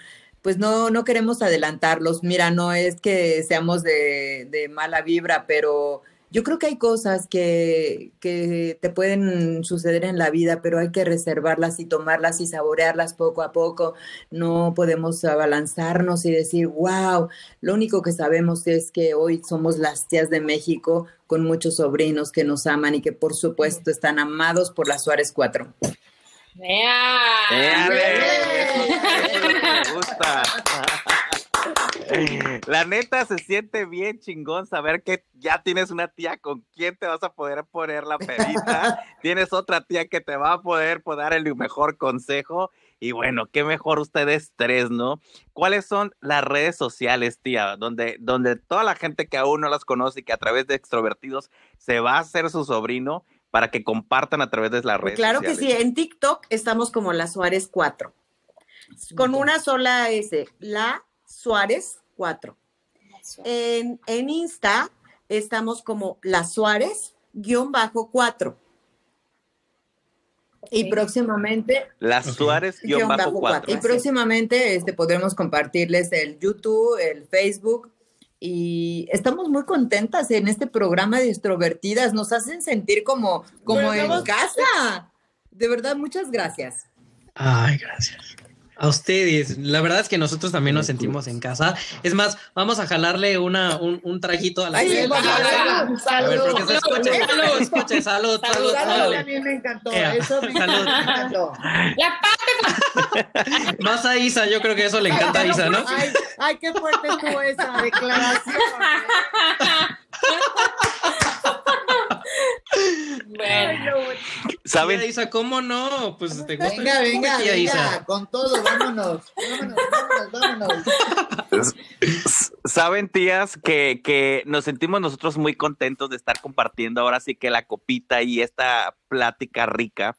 S5: pues no, no queremos adelantarlos. Mira, no es que seamos de, de mala vibra, pero yo creo que hay cosas que, que te pueden suceder en la vida, pero hay que reservarlas y tomarlas y saborearlas poco a poco. No podemos abalanzarnos y decir, wow, lo único que sabemos es que hoy somos las tías de México con muchos sobrinos que nos aman y que por supuesto están amados por las Suárez 4.
S1: Vea.
S3: Eso me gusta. La neta se siente bien chingón saber que ya tienes una tía con quien te vas a poder poner la pedita, tienes otra tía que te va a poder pues, dar el mejor consejo y bueno, qué mejor ustedes tres, ¿no? ¿Cuáles son las redes sociales, tía, donde, donde toda la gente que aún no las conoce y que a través de extrovertidos se va a hacer su sobrino para que compartan a través de las redes
S7: Claro que
S3: sociales?
S7: sí, en TikTok estamos como la Suárez 4. Con una sola S, la Suárez 4. En, en Insta estamos como La Suárez guion bajo 4.
S5: Y próximamente.
S3: Las. Suárez guion
S7: Guión
S3: bajo
S7: bajo
S3: cuatro.
S5: Y próximamente este, podremos compartirles el YouTube, el Facebook. Y estamos muy contentas en este programa de extrovertidas. Nos hacen sentir como, como
S7: Bueno,
S5: en
S7: vamos-
S5: casa. De verdad, muchas gracias.
S4: Ay, gracias. A ustedes. La verdad es que nosotros también nos sentimos en casa. Es más, vamos a jalarle una, un, un traguito a la
S5: Ay,
S4: gente.
S5: salud, salud.
S1: Salud.
S4: salud, salud,
S6: mí me encantó. Eso me
S4: salud.
S6: encantó.
S1: La pa-
S4: Más a Isa, yo creo que eso le encanta a Isa, ¿no?
S6: Ay, ay, qué fuerte estuvo esa declaración.
S1: Bueno,
S3: ¿Saben?
S4: Isa, ¿cómo no? Pues te gusta.
S6: Venga, venga,
S4: Isa.
S6: con todo, vámonos. Vámonos, vámonos, vámonos.
S3: Saben, tías, que, que nos sentimos nosotros muy contentos de estar compartiendo ahora sí que la copita y esta plática rica,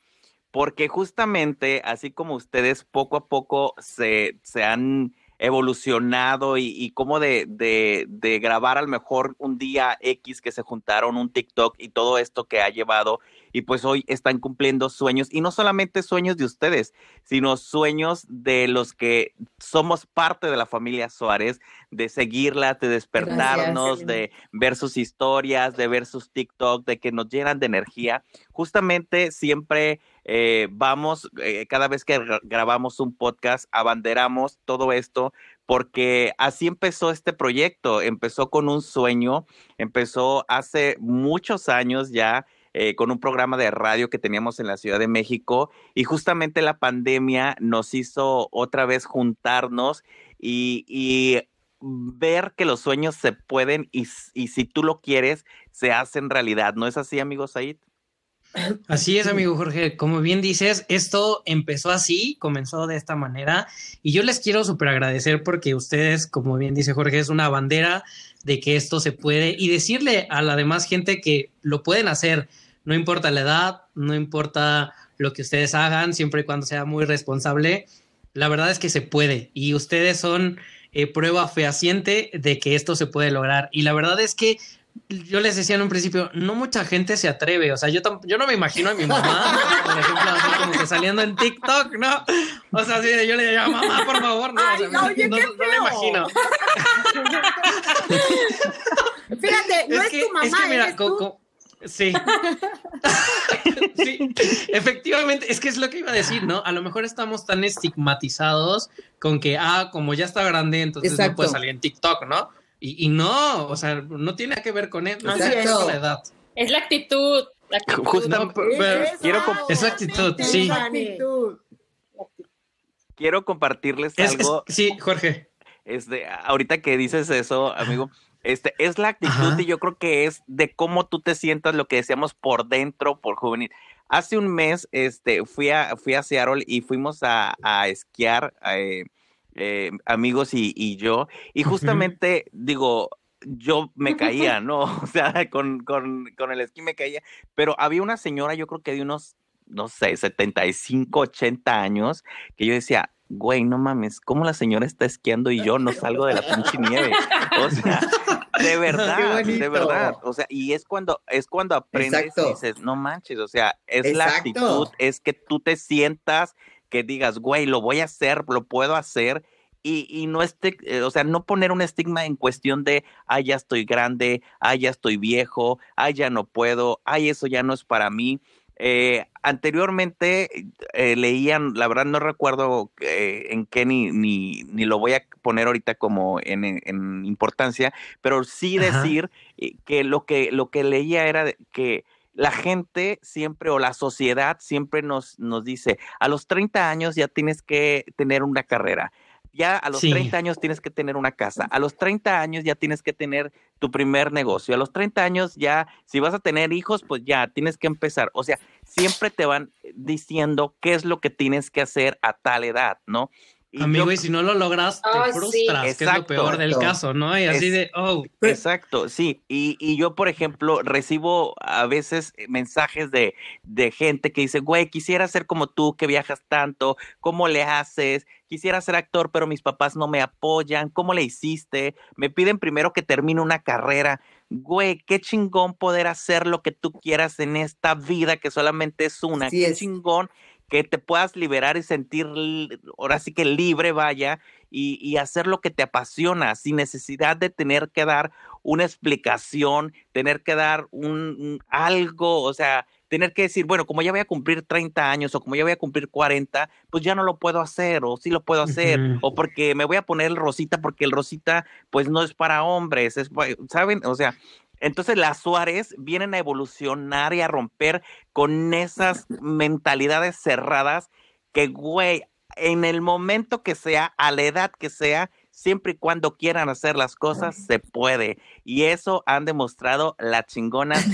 S3: porque justamente así como ustedes poco a poco se, se han evolucionado y, y como de, de, de grabar al mejor un día X que se juntaron, un TikTok y todo esto que ha llevado y pues hoy están cumpliendo sueños y no solamente sueños de ustedes, sino sueños de los que somos parte de la familia Suárez, de seguirla, de despertarnos,
S5: Gracias.
S3: de ver sus historias, de ver sus TikTok, de que nos llenan de energía. Justamente siempre eh, vamos, eh, cada vez que gra- grabamos un podcast, abanderamos todo esto porque así empezó este proyecto, empezó con un sueño, empezó hace muchos años ya eh, con un programa de radio que teníamos en la Ciudad de México y justamente la pandemia nos hizo otra vez juntarnos y, y ver que los sueños se pueden y, y si tú lo quieres, se hacen realidad. ¿No es así, amigo Said?
S4: Así es, amigo Jorge. Como bien dices, esto empezó así, comenzó de esta manera. Y yo les quiero súper agradecer porque ustedes, como bien dice Jorge, es una bandera de que esto se puede y decirle a la demás gente que lo pueden hacer. No importa la edad, no importa lo que ustedes hagan, siempre y cuando sea muy responsable. La verdad es que se puede y ustedes son eh, prueba fehaciente de que esto se puede lograr. Y la verdad es que yo les decía en un principio, no mucha gente se atreve. O sea, yo, yo no me imagino a mi mamá, por ejemplo, así como que saliendo en TikTok, ¿no? O sea, de- yo le diría, mamá, por favor, no. o sea,
S7: Ay,
S4: no, no- no me
S7: feo.
S4: imagino.
S7: Fíjate, no es,
S4: que,
S7: tu mamá,
S4: es que mira,
S7: eres
S4: co-
S7: tú.
S4: co- sí. sí, efectivamente, es que es lo que iba a decir, ¿no? A lo mejor estamos tan estigmatizados con que, ah, como ya está grande, entonces no
S5: Exacto.
S4: puede salir en TikTok, ¿no? Y, y no, o sea, no tiene nada que ver con eso, no tiene con la edad.
S1: es la actitud. La actitud.
S3: Justa-
S4: No, pero- pero-
S6: Eso,
S3: quiero
S4: Esa actitud, sí.
S6: esa actitud.
S3: Quiero compartirles
S4: Es- es-
S3: algo.
S4: sí, Jorge.
S3: Este, ahorita que dices eso, amigo, este, es la actitud
S4: Ajá.
S3: y yo creo que es de cómo tú te sientas, lo que decíamos por dentro, por juvenil. Hace un mes, este, fui a, fui a Seattle y fuimos a, a esquiar, eh, eh, amigos y, y yo, y justamente, digo, yo me caía, ¿no? O sea, con, con, con el esquí me caía, pero había una señora, yo creo que de unos, no sé, 75, 80 años, que yo decía, güey, no mames, ¿cómo la señora está esquiando y yo no salgo de la pinche nieve? O sea, de verdad, de verdad. O sea, y es cuando, es cuando aprendes
S6: Exacto.
S3: y dices, no manches, o sea, es la actitud, es que tú te sientas, que digas, güey, lo voy a hacer, lo puedo hacer. Y, y no este, eh, o sea, no poner un estigma en cuestión de, ay, ya estoy grande, ay, ya estoy viejo, ay, ya no puedo, ay, eso ya no es para mí. Eh, anteriormente eh, leían, la verdad no recuerdo eh, en qué ni, ni, ni lo voy a poner ahorita como en, en- importancia, pero sí decir eh, que lo que lo que leía era que la gente siempre o la sociedad siempre nos, nos dice, a los 30 años ya tienes que tener una carrera. Ya a los
S4: Sí.
S3: 30 años tienes que tener una casa. A los 30 años ya tienes que tener tu primer negocio. A los 30 años ya, si vas a tener hijos, pues ya tienes que empezar. O sea, siempre te van diciendo qué es lo que tienes que hacer a tal edad, ¿no?
S4: Amigo, y si no lo logras, te
S1: sí.
S4: frustras, que es lo peor del
S6: Exacto.
S4: caso, ¿no? Y así
S3: Es-
S4: de, oh,
S3: Exacto, sí. Y, y yo, por ejemplo, recibo a veces eh, mensajes de, de gente que dice, güey, quisiera ser como tú, que viajas tanto, ¿cómo le haces? Quisiera ser actor, pero mis papás no me apoyan, ¿cómo le hiciste? Me piden primero que termine una carrera. Güey, qué chingón poder hacer lo que tú quieras en esta vida que solamente es una.
S6: Así
S3: qué
S6: es.
S3: chingón que te puedas liberar y sentir, ahora sí que libre, vaya, y, y hacer lo que te apasiona, sin necesidad de tener que dar una explicación, tener que dar un, un algo, o sea, tener que decir, bueno, como ya voy a cumplir 30 años o como ya voy a cumplir 40, pues ya no lo puedo hacer o sí lo puedo hacer o porque me voy a poner el rosita porque el rosita pues no es para hombres, es, ¿saben? O sea, entonces las Suárez vienen a evolucionar y a romper con esas mentalidades cerradas que, güey, en el momento que sea, a la edad que sea, siempre y cuando quieran hacer las cosas, se puede. Y eso han demostrado las chingonas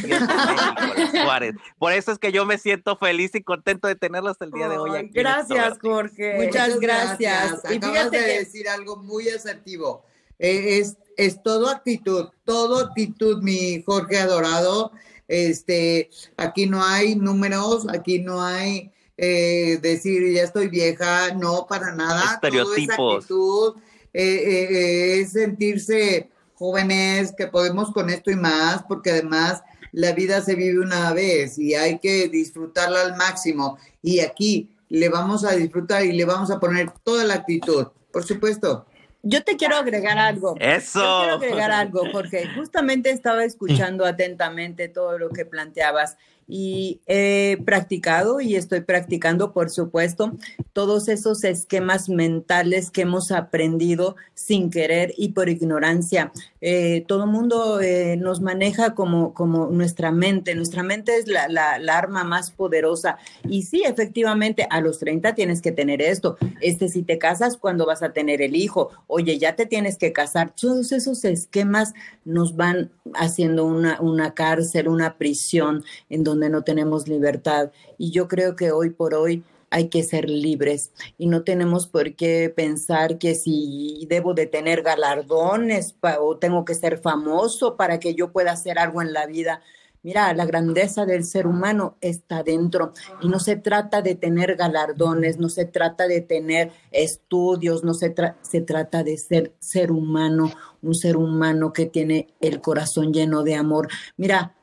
S3: Suárez. Por eso es que yo me siento feliz y contento de tenerlos el día de hoy aquí.
S7: gracias. Jorge.
S5: Muchas gracias. Y
S6: Acabas
S5: fíjate
S6: de
S5: que-
S6: decir algo muy asertivo. Eh, es, es todo actitud, todo actitud, mi Jorge adorado. Este, aquí no hay números, aquí no hay eh, decir ya estoy vieja, no para nada. Todo es
S3: Estereotipos.
S6: actitud, eh, eh, es sentirse jóvenes, que podemos con esto y más, porque además la vida se vive una vez y hay que disfrutarla al máximo. Y aquí le vamos a disfrutar y le vamos a poner toda la actitud, por supuesto.
S5: Yo te quiero agregar algo.
S3: Eso.
S5: Yo quiero agregar algo, Jorge. Justamente estaba escuchando atentamente todo lo que planteabas y he practicado y estoy practicando, por supuesto, todos esos esquemas mentales que hemos aprendido sin querer y por ignorancia. Eh, todo mundo eh, nos maneja como, como nuestra mente. Nuestra mente es la, la, la arma más poderosa. Y sí, efectivamente, a los 30 tienes que tener esto. Este, si te casas, cuando vas a tener el hijo? Oye, ya te tienes que casar. Todos esos esquemas nos van haciendo una, una cárcel, una prisión en donde no tenemos libertad. Y yo creo que hoy por hoy hay que ser libres y no tenemos por qué pensar que si debo de tener galardones o tengo que ser famoso para que yo pueda hacer algo en la vida. Mira, la grandeza del ser humano está dentro y no se trata de tener galardones, no se trata de tener estudios, no se, se trata de ser ser humano, un ser humano que tiene el corazón lleno de amor. Mira,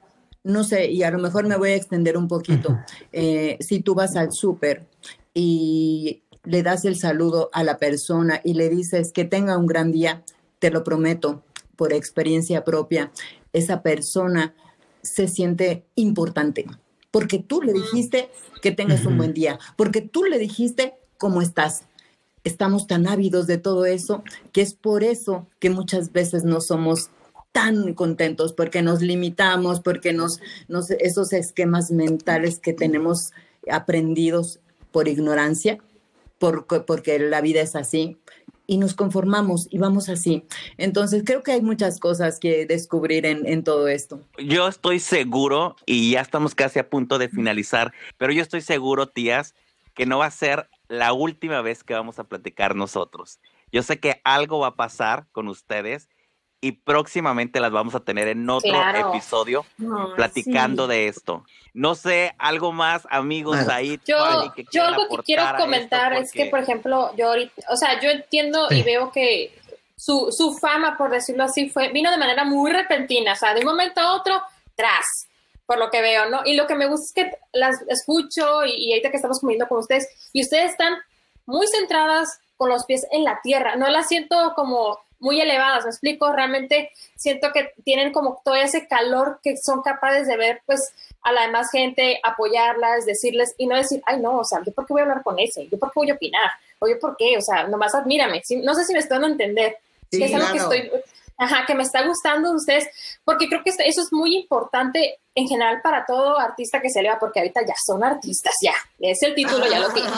S5: no sé, y a lo mejor me voy a extender un poquito. Eh, si tú vas al súper y le das el saludo a la persona y le dices que tenga un gran día, te lo prometo por experiencia propia, esa persona se siente importante porque tú le dijiste que tengas un buen día, porque tú le dijiste cómo estás. Estamos tan ávidos de todo eso que es por eso que muchas veces no somos tan contentos porque nos limitamos, porque nos, esos esquemas mentales que tenemos aprendidos por ignorancia, por, porque la vida es así, y nos conformamos y vamos así. Entonces creo que hay muchas cosas que descubrir en, en todo esto.
S3: Yo estoy seguro, y ya estamos casi a punto de finalizar, pero yo estoy seguro, tías, que no va a ser la última vez que vamos a platicar nosotros. Yo sé que algo va a pasar con ustedes y próximamente las vamos a tener en otro
S1: Claro.
S3: episodio platicando
S1: sí.
S3: de esto. No sé, algo más, amigos, ahí.
S1: Yo,
S3: que
S1: algo que quiero comentar es que, por ejemplo, yo ahorita, o sea, yo entiendo y veo que su, su fama, por decirlo así, fue, vino de manera muy repentina, o sea, de un momento a otro, tras, por lo que veo, ¿no? Y lo que me gusta es que las escucho y, y ahorita que estamos comiendo con ustedes, y ustedes están muy centradas con los pies en la tierra, no las siento como muy elevadas, me explico, realmente siento que tienen como todo ese calor que son capaces de ver, pues, a la demás gente, apoyarlas, decirles, y no decir, ay, no, o sea, ¿yo por qué voy a hablar con ese? ¿Yo por qué voy a opinar? ¿O yo por qué? O sea, nomás admírame. Sí, No sé si me están dando a entender.
S6: Sí,
S1: que es algo
S6: claro.
S1: que estoy, ajá, que me está gustando de ustedes, porque creo que eso es muy importante en general para todo artista que se eleva, porque ahorita ya son artistas, ya, es el título, ya lo tienen.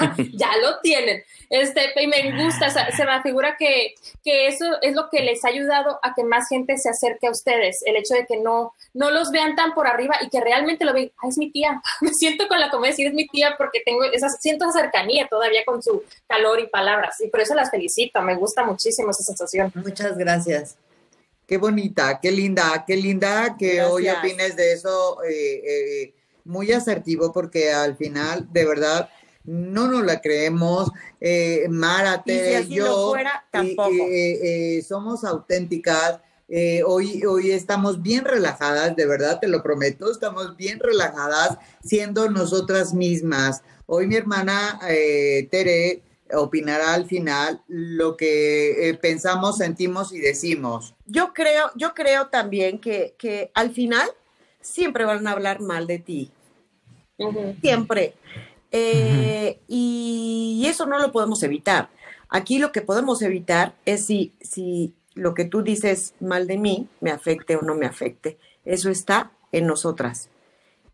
S1: ya lo tienen. Este, y me gusta, se me figura que, que, eso es lo que les ha ayudado a que más gente se acerque a ustedes, el hecho de que no, no los vean tan por arriba y que realmente lo vean, ah, es mi tía, me siento con la comedia, es mi tía porque tengo esa, siento esa cercanía todavía con su calor y palabras, y por eso las felicito, me gusta muchísimo esa sensación.
S5: Muchas gracias.
S6: Qué bonita, qué linda, qué linda que hoy opines de eso, eh, eh, muy asertivo porque al final, de verdad, no nos la creemos. Eh, y yo, somos auténticas. hoy, hoy estamos bien relajadas, de verdad, te lo prometo, estamos bien relajadas siendo nosotras mismas. Hoy mi hermana Tere opinará al final lo que eh, pensamos, sentimos y decimos.
S7: Yo creo, yo creo también que, que al final siempre van a hablar mal de ti. Siempre. Eh, y, eso no lo podemos evitar. Aquí lo que podemos evitar es si, si lo que tú dices mal de mí me afecte o no me afecte. Eso está en nosotras.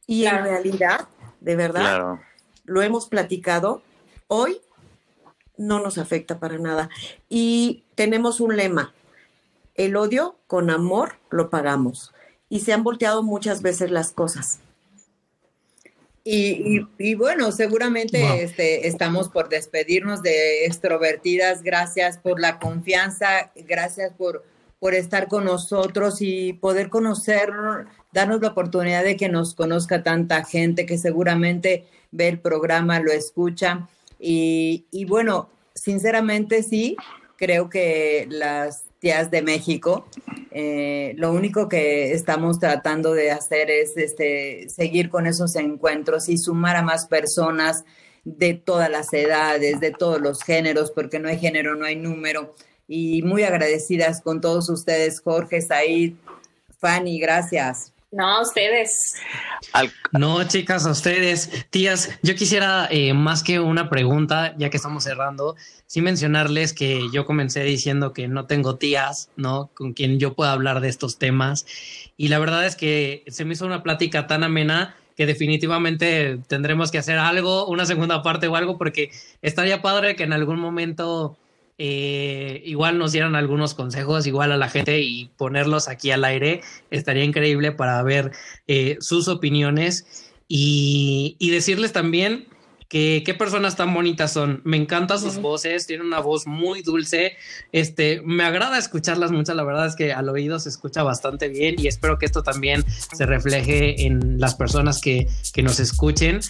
S7: Y en realidad, de verdad, lo hemos platicado. Hoy no nos afecta para nada. Y tenemos un lema, el odio con amor lo pagamos. Y se han volteado muchas veces las cosas.
S5: Y, bueno, seguramente este, estamos por despedirnos de extrovertidas. Gracias por la confianza, gracias por, por estar con nosotros y poder conocer, darnos la oportunidad de que nos conozca tanta gente que seguramente ve el programa, lo escucha. Y, bueno, sinceramente sí, creo que las tías de México, eh, lo único que estamos tratando de hacer es este, seguir con esos encuentros y sumar a más personas de todas las edades, de todos los géneros, porque no hay género, no hay número. Y muy agradecidas con todos ustedes, Jorge, Said, Fanny, gracias.
S1: No, ustedes.
S4: No, chicas, a ustedes. Tías, yo quisiera, eh, más que una pregunta, ya que estamos cerrando, sí mencionarles que yo comencé diciendo que no tengo tías, ¿no? Con quien yo pueda hablar de estos temas. Y la verdad es que se me hizo una plática tan amena que definitivamente tendremos que hacer algo, una segunda parte o algo, porque estaría padre que en algún momento eh, igual nos dieran algunos consejos, igual a la gente y ponerlos aquí al aire. Estaría increíble para ver eh, sus opiniones y, y decirles también que qué personas tan bonitas son. Me encantan sus voces, tienen una voz muy dulce. Este, me agrada escucharlas mucho, la verdad es que al oído se escucha bastante bien y espero que esto también se refleje en las personas que, que nos escuchen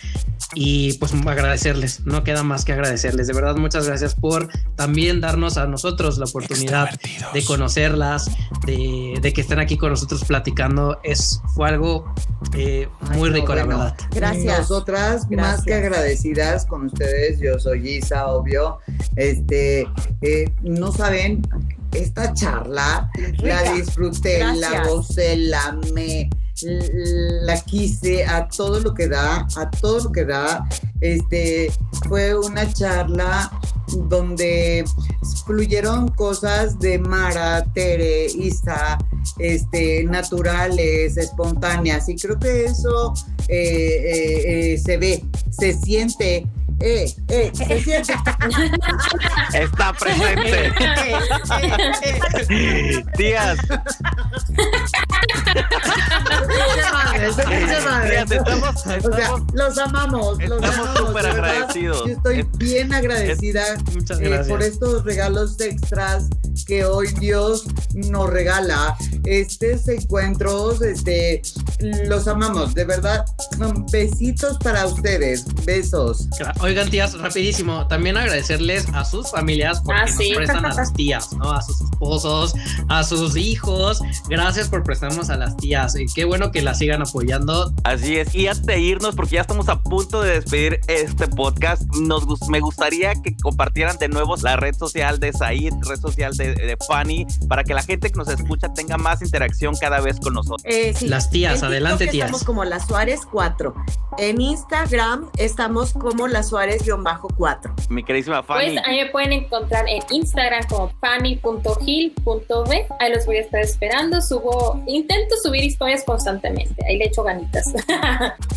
S4: y pues agradecerles, no queda más que agradecerles. De verdad, muchas gracias por también darnos a nosotros la oportunidad de conocerlas, de, de, que estén aquí con nosotros platicando. Es, fue algo eh, muy rico, la verdad.
S6: Gracias. Nosotras, más que agradecidas con ustedes. Yo soy Isa, obvio. Este, eh, no saben, esta charla la disfruté, la gocé, la me la quise a todo lo que da, a todo lo que da. Este fue una charla donde fluyeron cosas de Mara, Tere, Isa, este, naturales, espontáneas. Y creo que eso eh, eh, eh, se ve, se siente eh, eh, se siente.
S3: Está presente. Tías.
S6: Estamos, o sea, los amamos. Los
S3: estamos súper agradecidos.
S6: Yo estoy bien agradecida eh, por estos regalos extras que hoy Dios nos regala. Estos encuentros, este, los amamos, de verdad. Besitos para ustedes. Besos.
S4: Oigan, tías, rapidísimo, también agradecerles a sus familias porque ah, nos prestan a las tías, ¿no? A sus esposos, a sus hijos. Gracias por prestarnos a las tías. Y qué bueno que las sigan apoyando.
S3: Así es. Y antes de irnos, porque ya estamos a punto de despedir este podcast, nos, me gustaría que compartieran de nuevo la red social de Said, red social de, de Fanny, para que la gente que nos escucha tenga más interacción cada vez con nosotros.
S7: Eh, sí.
S4: Las tías,
S7: En
S4: adelante,
S7: TikTok
S4: tías.
S7: Estamos como las Suárez 4. En Instagram estamos como las Suárez-4.
S3: Mi queridísima Fanny.
S1: Pues a mí me pueden encontrar en Instagram como fanny.gil.b. Ahí los voy a estar esperando. Subo, intento subir historias constantemente. Ahí le echo ganitas.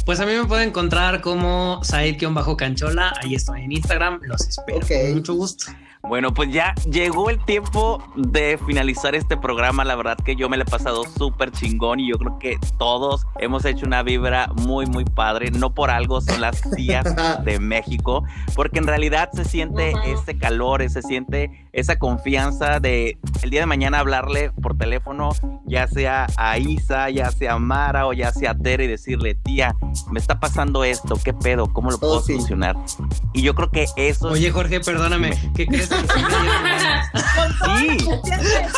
S4: Pues a mí me pueden encontrar como Said-Canchola. Ahí estoy en Instagram. Los espero.
S6: Ok.
S4: Con mucho gusto.
S3: Bueno, pues ya llegó el tiempo de finalizar este programa. La verdad que yo me lo he pasado súper chingón y yo creo que todos hemos hecho una vibra muy, muy padre. No por algo son las tías de México, porque en realidad se siente ese calor, se siente esa confianza de el día de mañana hablarle por teléfono, ya sea a Isa, ya sea a Mara o ya sea a Tere y decirle, tía, me está pasando esto, ¿qué pedo? ¿Cómo lo puedo
S6: Oh, sí.
S3: solucionar? Y yo creo que eso...
S4: Oye, Jorge, perdóname. ¿Qué crees?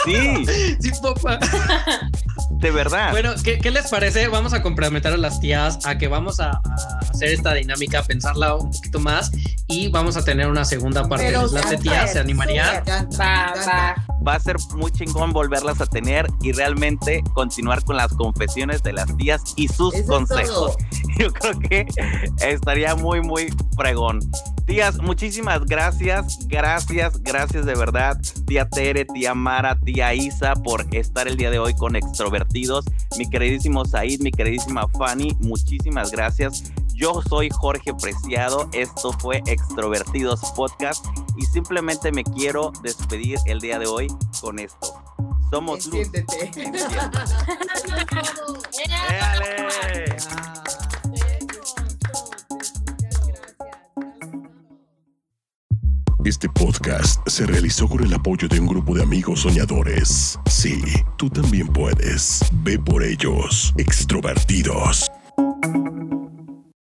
S4: Sí.
S3: Sí, sí,
S4: papá.
S3: de verdad.
S4: Bueno, ¿qué, qué les parece? Vamos a comprometer a las tías a que vamos a, a hacer esta dinámica, pensarla un poquito más y vamos a tener una segunda parte.
S7: Pero
S4: ¿Les late,
S7: súper,
S4: tías? ¿Se animarían?
S1: Va, va.
S3: Va a ser muy chingón volverlas a tener y realmente continuar con las confesiones de las tías y sus
S6: Eso
S3: consejos. Yo creo que estaría muy, muy fregón. Tías, muchísimas gracias, gracias, gracias de verdad. Tía Tere, tía Mara, tía Isa, por estar el día de hoy con Extrovertidos. Mi queridísimo Said, mi queridísima Fanny, muchísimas gracias. Yo soy Jorge Preciado, esto fue Extrovertidos Podcast y simplemente me quiero despedir el día de hoy con esto. Somos luz.
S6: Enciéndete.
S2: Este podcast se realizó con el apoyo de un grupo de amigos soñadores. Sí, tú también puedes. Ve por ellos, extrovertidos.